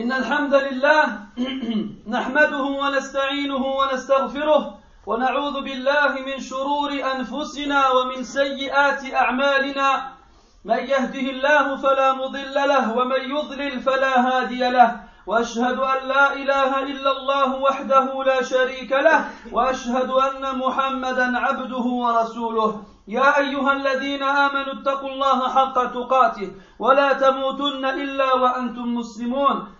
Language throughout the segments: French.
إن الحمد لله نحمده ونستعينه ونستغفره ونعوذ بالله من شرور أنفسنا ومن سيئات أعمالنا. من يهده الله فلا مضل له ومن يضلل فلا هادي له. وأشهد أن لا إله إلا الله وحده لا شريك له. وأشهد أن محمدا عبده ورسوله. يا أيها الذين آمنوا اتقوا الله حق تقاته ولا تموتن إلا وأنتم مسلمون.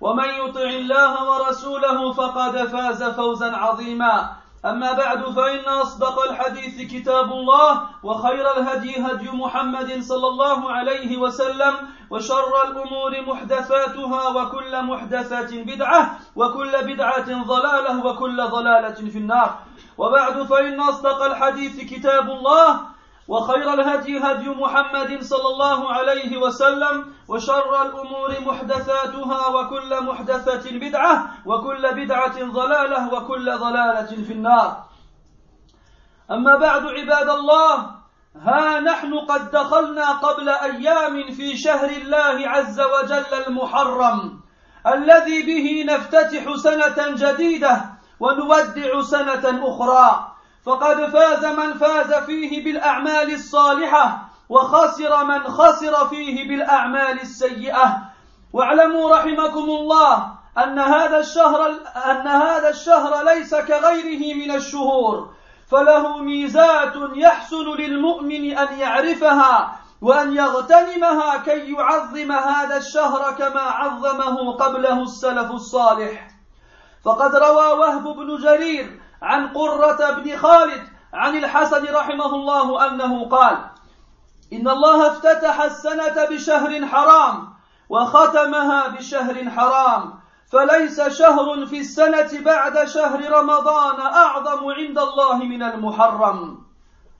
ومن يطع الله ورسوله فقد فاز فوزا عظيما. أما بعد فإن أصدق الحديث كتاب الله وخير الهدي هدي محمد صلى الله عليه وسلم وشر الأمور محدثاتها وكل محدثة بدعة وكل بدعة ضلالة وكل ضلالة في النار. وبعد فإن أصدق الحديث كتاب الله وخير الهدي هدي محمد صلى الله عليه وسلم وشر الأمور محدثاتها وكل محدثة بدعة وكل بدعة ضلالة وكل ضلالة في النار. أما بعد عباد الله ها نحن قد دخلنا قبل أيام في شهر الله عز وجل المحرم الذي به نفتتح سنة جديدة ونودع سنة أخرى. فقد فاز من فاز فيه بالأعمال الصالحة وخسر من خسر فيه بالأعمال السيئة. واعلموا رحمكم الله أن هذا الشهر أن هذا الشهر ليس كغيره من الشهور. فله ميزات يحسن للمؤمن أن يعرفها وأن يغتنمها كي يعظم هذا الشهر كما عظمه قبله السلف الصالح. فقد روى وهب بن جرير عن قرة بن خالد عن الحسن رحمه الله أنه قال إن الله افتتح السنة بشهر حرام وختمها بشهر حرام فليس شهر في السنة بعد شهر رمضان أعظم عند الله من المحرم.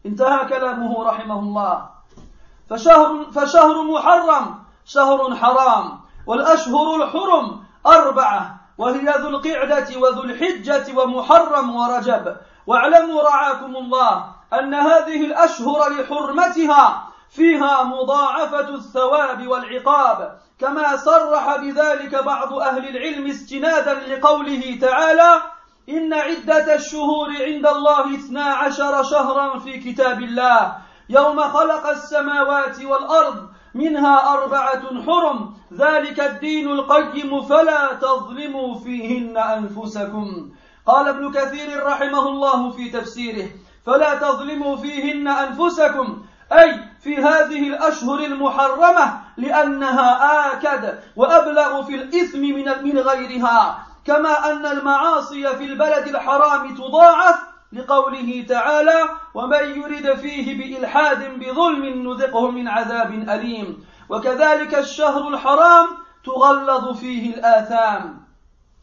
انتهى كلامه رحمه الله. فشهر, فشهر محرم شهر حرام والأشهر الحرم أربعة وهي ذو القعدة وذو الحجة ومحرم ورجب. واعلموا رعاكم الله أن هذه الأشهر لحرمتها فيها مضاعفة الثواب والعقاب كما صرح بذلك بعض أهل العلم استنادا لقوله تعالى إن عدة الشهور عند الله اثنا عشر شهرا في كتاب الله يوم خلق السماوات والأرض منها أربعة حرم ذلك الدين القيم فلا تظلموا فيهن أنفسكم. قال ابن كثير رحمه الله في تفسيره فلا تظلموا فيهن أنفسكم أي في هذه الأشهر المحرمة لأنها آكد وأبلغ في الإثم من من غيرها كما أن المعاصي في البلد الحرام تضاعف لقوله تعالى ومن يرد فيه بإلحاد بظلم نذقه من عذاب أليم وكذلك الشهر الحرام تغلظ فيه الآثام.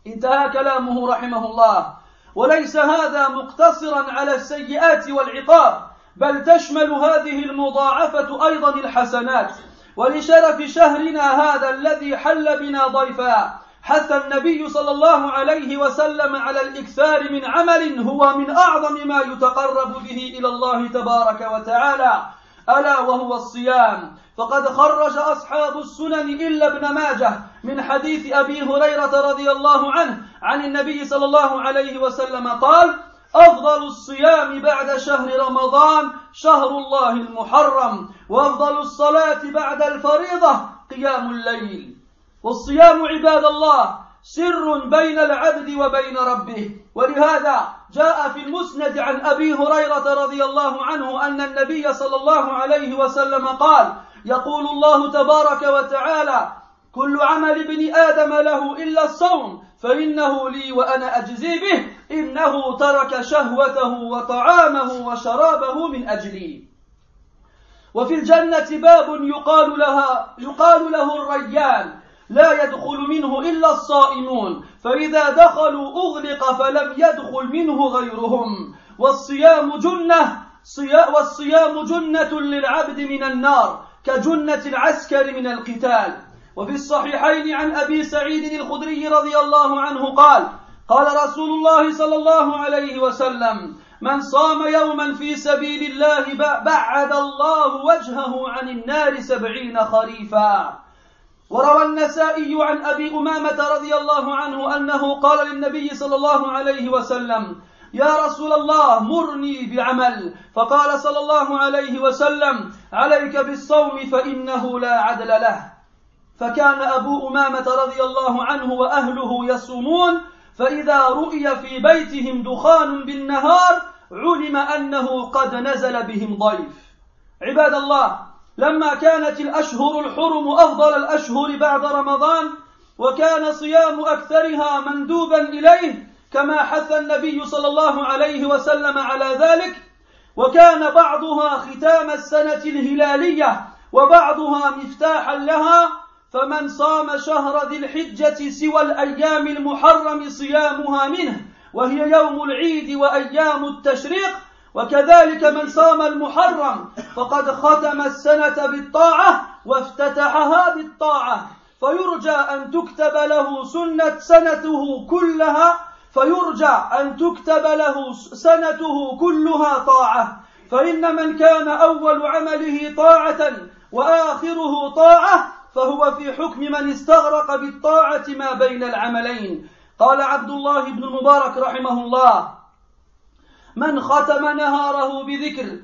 انتهى كلامه رحمه الله. وليس هذا مقتصرا على السيئات والعقاب بل تشمل هذه المضاعفة أيضا الحسنات. ولشرف شهرنا هذا الذي حل بنا ضيفا حث النبي صلى الله عليه وسلم على الإكثار من عمل هو من أعظم ما يتقرب به إلى الله تبارك وتعالى ألا وهو الصيام. فقد خرج أصحاب السنن إلا ابن ماجه من حديث أبي هريرة رضي الله عنه عن النبي صلى الله عليه وسلم قال أفضل الصيام بعد شهر رمضان شهر الله المحرم وأفضل الصلاة بعد الفريضة قيام الليل. والصيام عباد الله سر بين العبد وبين ربه. ولهذا جاء في المسند عن أبي هريرة رضي الله عنه أن النبي صلى الله عليه وسلم قال يقول الله تبارك وتعالى كل عمل ابن آدم له إلا الصوم فإنه لي وأنا أجزي به إنه ترك شهوته وطعامه وشرابه من أجلي. وفي الجنة باب يقال لها يقال له الريان لا يدخل منه إلا الصائمون فإذا دخلوا أغلق فلم يدخل منه غيرهم. والصيام جنة والصيام جنة للعبد من النار كجنة العسكر من القتال. وفي الصحيحين عن أبي سعيد الخدري رضي الله عنه قال قال رسول الله صلى الله عليه وسلم من صام يوما في سبيل الله بعد الله وجهه عن النار سبعين خريفا. وروى النسائي عن أبي أمامة رضي الله عنه أنه قال للنبي صلى الله عليه وسلم يا رسول الله مرني بعمل. فقال صلى الله عليه وسلم عليك بالصوم فإنه لا عدل له. فكان أبو أمامة رضي الله عنه وأهله يصومون فإذا رؤي في بيتهم دخان بالنهار علم أنه قد نزل بهم ضيف. عباد الله لما كانت الأشهر الحرم أفضل الأشهر بعد رمضان وكان صيام أكثرها مندوبا إليه كما حث النبي صلى الله عليه وسلم على ذلك وكان بعضها ختام السنة الهلالية وبعضها مفتاحا لها فمن صام شهر ذي الحجة سوى الأيام المحرم صيامها منه وهي يوم العيد وأيام التشريق وكذلك من صام المحرم فقد ختم السنة بالطاعة وافتتحها بالطاعة. فيرجى أن تكتب له سنة سنته كلها فيرجى أن تكتب له سنته كلها طاعة. فإن من كان أول عمله طاعة وآخره طاعة فهو في حكم من استغرق بالطاعة ما بين العملين. قال عبد الله بن المبارك رحمه الله من ختم نهاره بذكر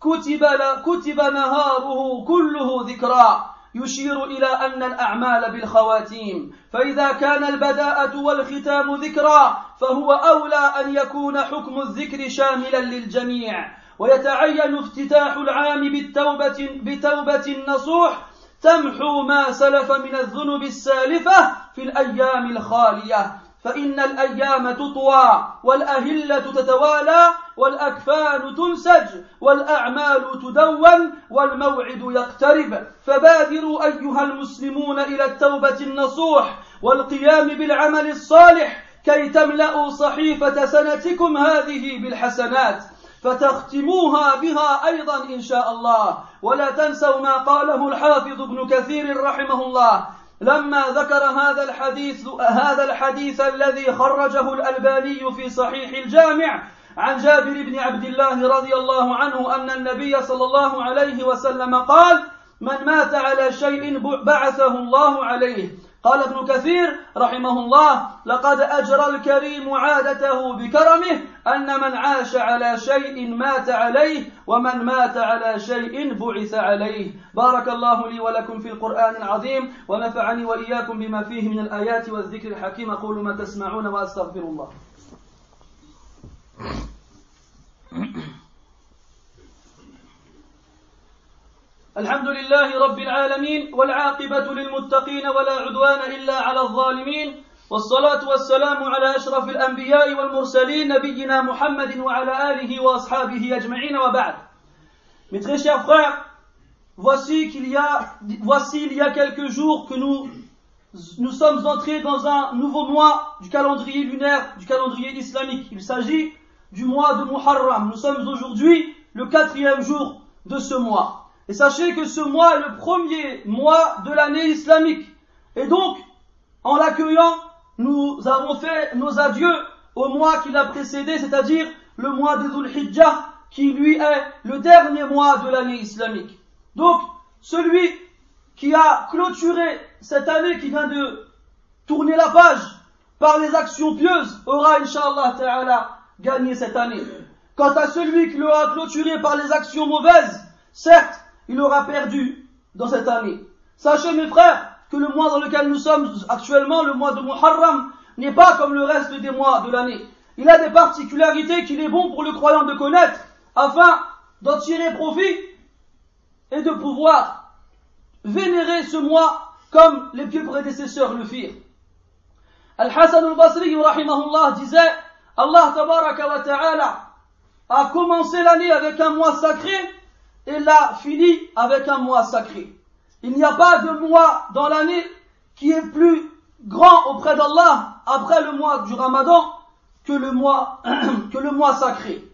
كتب كتب نهاره كله ذكرا. يشير إلى أن الأعمال بالخواتيم. فإذا كان البداءة والختام ذكرا فهو أولى أن يكون حكم الذكر شاملا للجميع. ويتعين افتتاح العام بالتوبة بتوبة نصوح تمحو ما سلف من الذنب السالفة في الأيام الخالية. فإن الأيام تطوى والأهلة تتوالى والأكفان تنسج والأعمال تدون والموعد يقترب. فبادروا أيها المسلمون إلى التوبة النصوح والقيام بالعمل الصالح كي تملأوا صحيفة سنتكم هذه بالحسنات. فتختموها بها أيضا إن شاء الله. ولا تنسوا ما قاله الحافظ ابن كثير رحمه الله. لما ذكر هذا الحديث هذا الحديث الذي خرجه الألباني في صحيح الجامع عن جابر بن عبد الله رضي الله عنه أن النبي صلى الله عليه وسلم قال من مات على شيء بعثه الله عليه. قال ابن كثير رحمه الله لقد أجرى الكريم عادته بكرمه أن من عاش على شيء مات عليه ومن مات على شيء بعث عليه. بارك الله لي ولكم في القرآن العظيم ونفعني وإياكم بما فيه من الآيات والذكر الحكيم. أقول ما تسمعون وأستغفر الله. الحمد لله رب العالمين والعاقبة للمتقين ولا عدوان إلا على الظالمين والصلاة والسلام على أشرف الأنبياء والمرسلين نبينا محمد وعلى آله وأصحابه أجمعين وبعد Mes très chers frères, voici qu'il y a, voici il y a quelques jours que nous, nous sommes entrés dans un nouveau mois du calendrier lunaire, du calendrier islamique. Il s'agit du mois de Muharram. Nous sommes aujourd'hui le quatrième jour de ce mois. Et sachez que ce mois est le premier mois de l'année islamique. Et donc, en l'accueillant, nous avons fait nos adieux au mois qui l'a précédé, c'est-à-dire le mois de Dhul qui lui est le dernier mois de l'année islamique. Donc, celui qui a clôturé cette année qui vient de tourner la page par les actions pieuses aura, inshallah ta'ala, gagné cette année. Quant à celui qui l'aura clôturé par les actions mauvaises, certes, il aura perdu dans cette année. Sachez mes frères que le mois dans lequel nous sommes actuellement, le mois de Muharram, n'est pas comme le reste des mois de l'année. Il a des particularités qu'il est bon pour le croyant de connaître afin d'en tirer profit et de pouvoir vénérer ce mois comme les pieux prédécesseurs le firent. Al-Hassan al-Basri rahimahullah disait Allah tabaraka wa ta'ala a commencé l'année avec un mois sacré et l'a fini avec un mois sacré. Il n'y a pas de mois dans l'année qui est plus grand auprès d'Allah après le mois du Ramadan que le mois, que le mois sacré.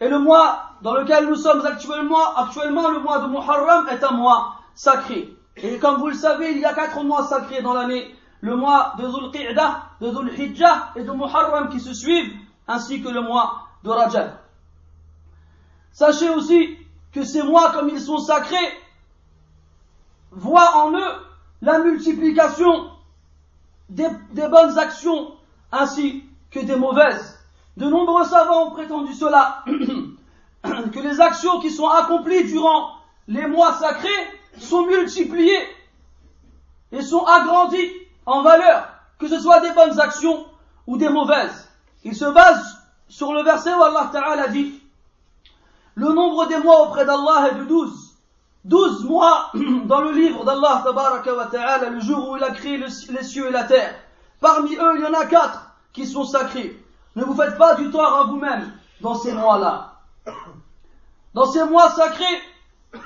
Et le mois dans lequel nous sommes actuellement, actuellement, le mois de Muharram est un mois sacré. Et comme vous le savez, il y a quatre mois sacrés dans l'année. Le mois de Dhul Qi'dah, de Dhul Hijjah et de Muharram qui se suivent, ainsi que le mois de Rajab. Sachez aussi que ces mois, comme ils sont sacrés, voient en eux la multiplication des, bonnes actions ainsi que des mauvaises. De nombreux savants ont prétendu cela, que les actions qui sont accomplies durant les mois sacrés sont multipliées et sont agrandies en valeur, que ce soit des bonnes actions ou des mauvaises. Ils se basent sur le verset où Allah Ta'ala dit Le nombre des mois auprès d'Allah est de douze. Douze mois dans le livre d'Allah le jour où il a créé les cieux et la terre. Parmi eux, il y en a quatre qui sont sacrés. Ne vous faites pas du tort à vous-même dans ces mois-là. Dans ces mois sacrés,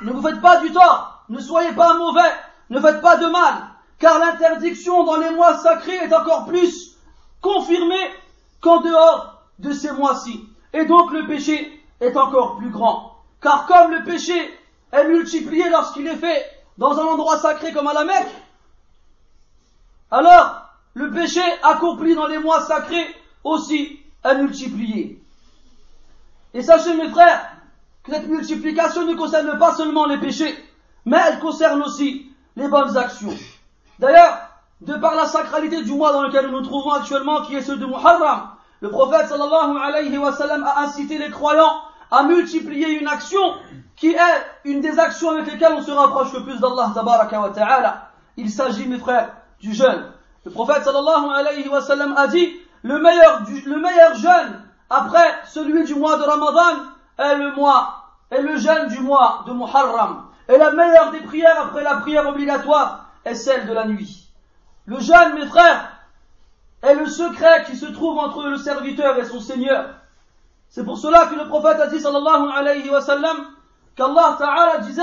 ne vous faites pas du tort, ne soyez pas mauvais, ne faites pas de mal, car l'interdiction dans les mois sacrés est encore plus confirmée qu'en dehors de ces mois-ci. Et donc le péché est encore plus grand. Car comme le péché est multiplié lorsqu'il est fait dans un endroit sacré comme à la Mecque, alors le péché accompli dans les mois sacrés aussi est multiplié. Et sachez mes frères que cette multiplication ne concerne pas seulement les péchés, mais elle concerne aussi les bonnes actions. D'ailleurs, de par la sacralité du mois dans lequel nous nous trouvons actuellement, qui est celui de Muharram, le prophète sallallahu a incité les croyants à multiplier une action qui est une des actions avec lesquelles on se rapproche le plus d'Allah wa ta'ala. Il s'agit, mes frères, du jeûne. Le prophète sallallahu a dit, le meilleur, le meilleur jeûne après celui du mois de Ramadan est le mois, est le jeûne du mois de Muharram. Et la meilleure des prières après la prière obligatoire est celle de la nuit. Le jeûne, mes frères, est le secret qui se trouve entre le serviteur et son Seigneur. C'est pour cela que le prophète a dit, sallallahu alayhi wa sallam, qu'Allah ta'ala disait,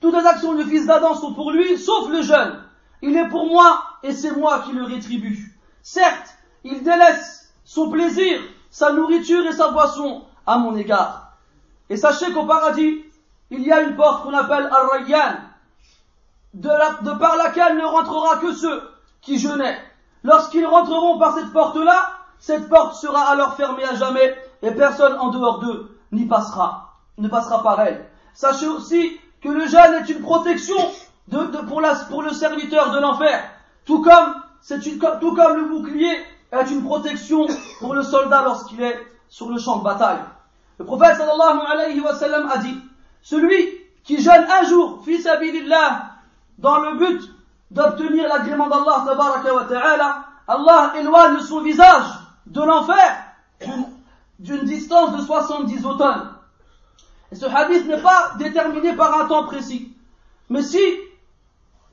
toutes les actions du fils d'Adam sont pour lui, sauf le jeûne. Il est pour moi et c'est moi qui le rétribue. Certes, il délaisse son plaisir, sa nourriture et sa boisson à mon égard. Et sachez qu'au paradis, il y a une porte qu'on appelle Ar-Rayyan, de, de par laquelle ne rentrera que ceux qui jeûnaient. Lorsqu'ils rentreront par cette porte-là, cette porte sera alors fermée à jamais et personne en dehors d'eux n'y passera, ne passera par elle. Sachez aussi que le jeûne est une protection pour, le serviteur de l'enfer, tout comme, une, tout comme le bouclier est une protection pour le soldat lorsqu'il est sur le champ de bataille. Le prophète sallallahu alayhi wa sallam a dit, celui qui jeûne un jour, fils sabilillah, dans le but d'obtenir l'agrément d'Allah tabaraka wa Allah éloigne son visage de l'enfer d'une distance de 70 automnes. Et ce hadith n'est pas déterminé par un temps précis. Mais si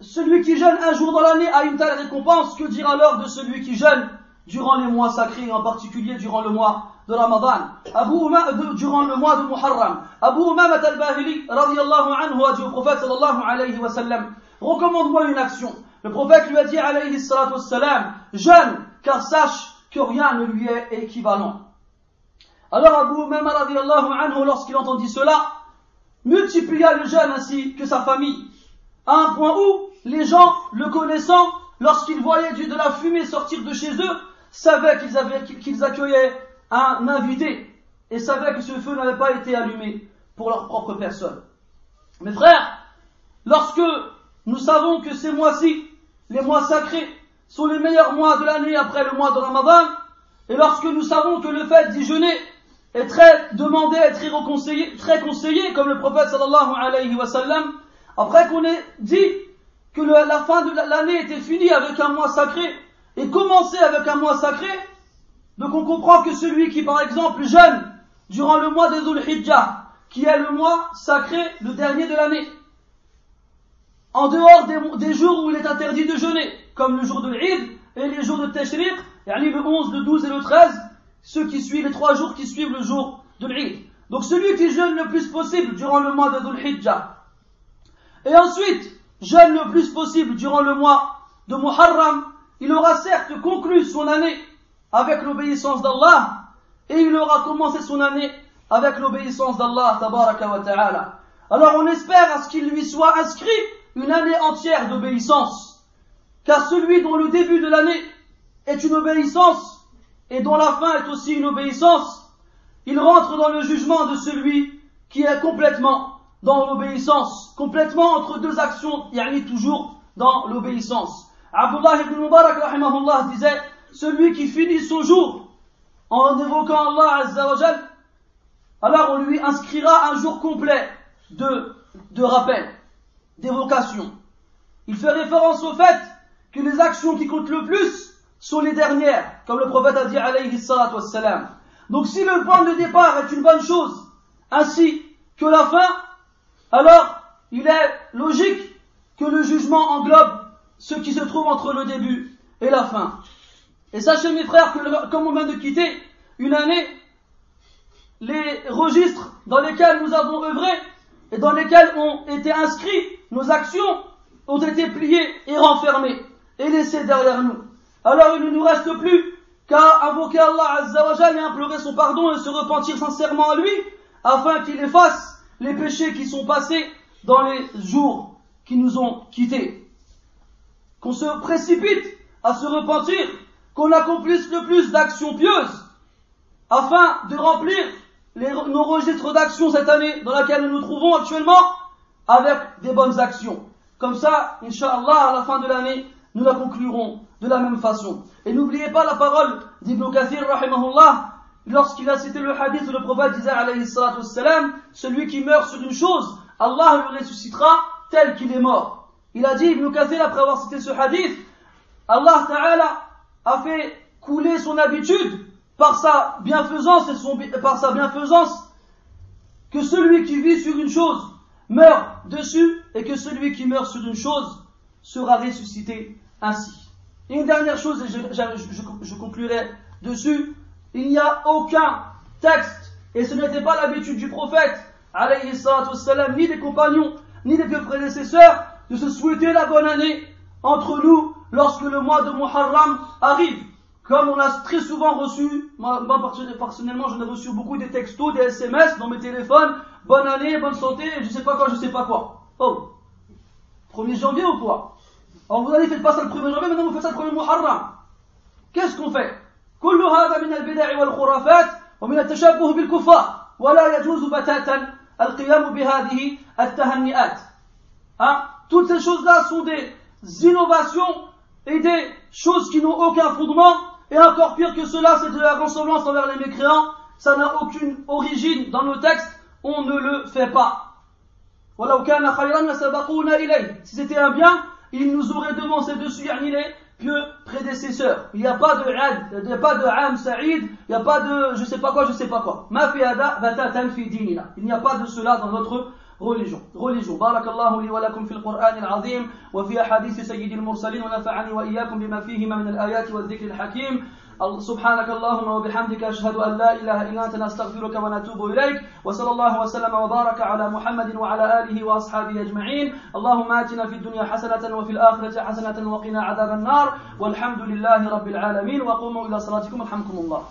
celui qui jeûne un jour dans l'année a une telle récompense, que dire alors de celui qui jeûne durant les mois sacrés, en particulier durant le mois de Ramadan, Abu Umam, durant le mois de Muharram. Abu Umam al-Bahili, radiallahu anhu, a dit au prophète sallallahu alayhi wa sallam, recommande-moi une action. Le prophète lui a dit alayhi salatu wassalam, jeûne, car sache que rien ne lui est équivalent. Alors Abu Umam radiallahu anhu, lorsqu'il entendit cela, multiplia le jeûne ainsi que sa famille, à un point où les gens, le connaissant, lorsqu'ils voyaient de la fumée sortir de chez eux, savaient qu'ils qu'ils accueillaient un invité et savaient que ce feu n'avait pas été allumé pour leur propre personne. Mes frères, lorsque nous savons que ces mois-ci, les mois sacrés, sont les meilleurs mois de l'année après le mois de Ramadan, et lorsque nous savons que le fait d'y jeûner est très demandé, est très conseillé, très conseillé, comme le prophète sallallahu alayhi wa sallam, après qu'on ait dit que la fin de l'année était finie avec un mois sacré, et commencé avec un mois sacré, donc on comprend que celui qui, par exemple, jeûne durant le mois de Dhul Hijjah, qui est le mois sacré, le dernier de l'année, en dehors des, jours où il est interdit de jeûner, comme le jour de l'Eid et les jours de Tashriq, le 11, le 12 et le 13, ceux qui suivent les trois jours qui suivent le jour de l'Eid. Donc celui qui jeûne le plus possible durant le mois de Dhul Hijjah, et ensuite jeûne le plus possible durant le mois de Muharram, il aura certes conclu son année avec l'obéissance d'Allah, et il aura commencé son année avec l'obéissance d'Allah, ta'ala. Alors on espère à ce qu'il lui soit inscrit une année entière d'obéissance, car celui dont le début de l'année est une obéissance, et dont la fin est aussi une obéissance, il rentre dans le jugement de celui qui est complètement dans l'obéissance, complètement entre deux actions, yani toujours dans l'obéissance. Abdullah ibn Mubarak disait, celui qui finit son jour en évoquant Allah Azza alors on lui inscrira un jour complet de rappel, d'évocation. Il fait référence au fait que les actions qui comptent le plus sont les dernières, comme le prophète a dit alayhi salatu wassalam. Donc si le point de départ est une bonne chose, ainsi que la fin, alors il est logique que le jugement englobe ce qui se trouve entre le début et la fin. Et sachez mes frères que comme on vient de quitter une année, les registres dans lesquels nous avons œuvré et dans lesquels ont été inscrits nos actions ont été pliés et renfermés et laissés derrière nous. Alors il ne nous reste plus qu'à invoquer Allah Azza et implorer son pardon et se repentir sincèrement à lui afin qu'il efface les péchés qui sont passés dans les jours qui nous ont quittés. Qu'on se précipite à se repentir, qu'on accomplisse le plus d'actions pieuses afin de remplir nos registres d'actions cette année dans laquelle nous nous trouvons actuellement avec des bonnes actions. Comme ça, Inch'Allah, à la fin de l'année, nous la conclurons de la même façon. Et n'oubliez pas la parole d'Ibn Kathir, rahimahullah, lorsqu'il a cité le hadith où le prophète disait, alayhi salatu wassalam, celui qui meurt sur une chose, Allah le ressuscitera tel qu'il est mort. Il a dit, Ibn Kathir, après avoir cité ce hadith, Allah Ta'ala a fait couler son habitude par sa bienfaisance et son, par sa bienfaisance que celui qui vit sur une chose meurt dessus et que celui qui meurt sur une chose sera ressuscité ainsi. Et une dernière chose, et je, conclurai dessus, il n'y a aucun texte, et ce n'était pas l'habitude du prophète, ni des compagnons, ni des prédécesseurs, de se souhaiter la bonne année entre nous lorsque le mois de Muharram arrive. Comme on a très souvent reçu, moi, personnellement, j'en ai reçu beaucoup des textos, des SMS dans mes téléphones, bonne année, bonne santé, je sais pas quoi, je sais pas quoi. Oh, 1er janvier ou quoi Alors vous allez, faites pas ça le 1er janvier, maintenant vous faites ça le 1er Muharram. Qu'est-ce qu'on fait كل هذا من البدع والخرافات ومن التشبه بالكفار ولا يجوز بتاتا القيام بهذه التهنئات hein? Toutes ces choses-là sont des innovations et des choses qui n'ont aucun fondement et encore pire que cela, c'est de la ressemblance envers les mécréants. Ça n'a aucune origine dans nos textes. on ne le fait pas. Si c'était un bien, il nous aurait demandé dessus, les pieux prédécesseurs. Il n'y a pas de ad, il n'y a pas de am sa'id, il n'y a pas de je sais pas quoi, je sais pas quoi. Ma fi hada batatan dinina. Il n'y a pas de cela dans notre religion. Religion. Barakallahu li wa lakum fil Qur'an al-azim wa fi ahadith sayyidil mursalin wa nafa'ani wa iyyakum bima fihi min al-ayat wa al-dhikr al-hakim. سبحانك اللهم وبحمدك أشهد أن لا إله إلا أنت نستغفرك ونتوب إليك. وصلى الله وسلم وبارك على محمد وعلى آله وأصحابه أجمعين. اللهم آتنا في الدنيا حسنة وفي الآخرة حسنة وقنا عذاب النار. والحمد لله رب العالمين. وقوموا إلى صلاتكم الحمكم الله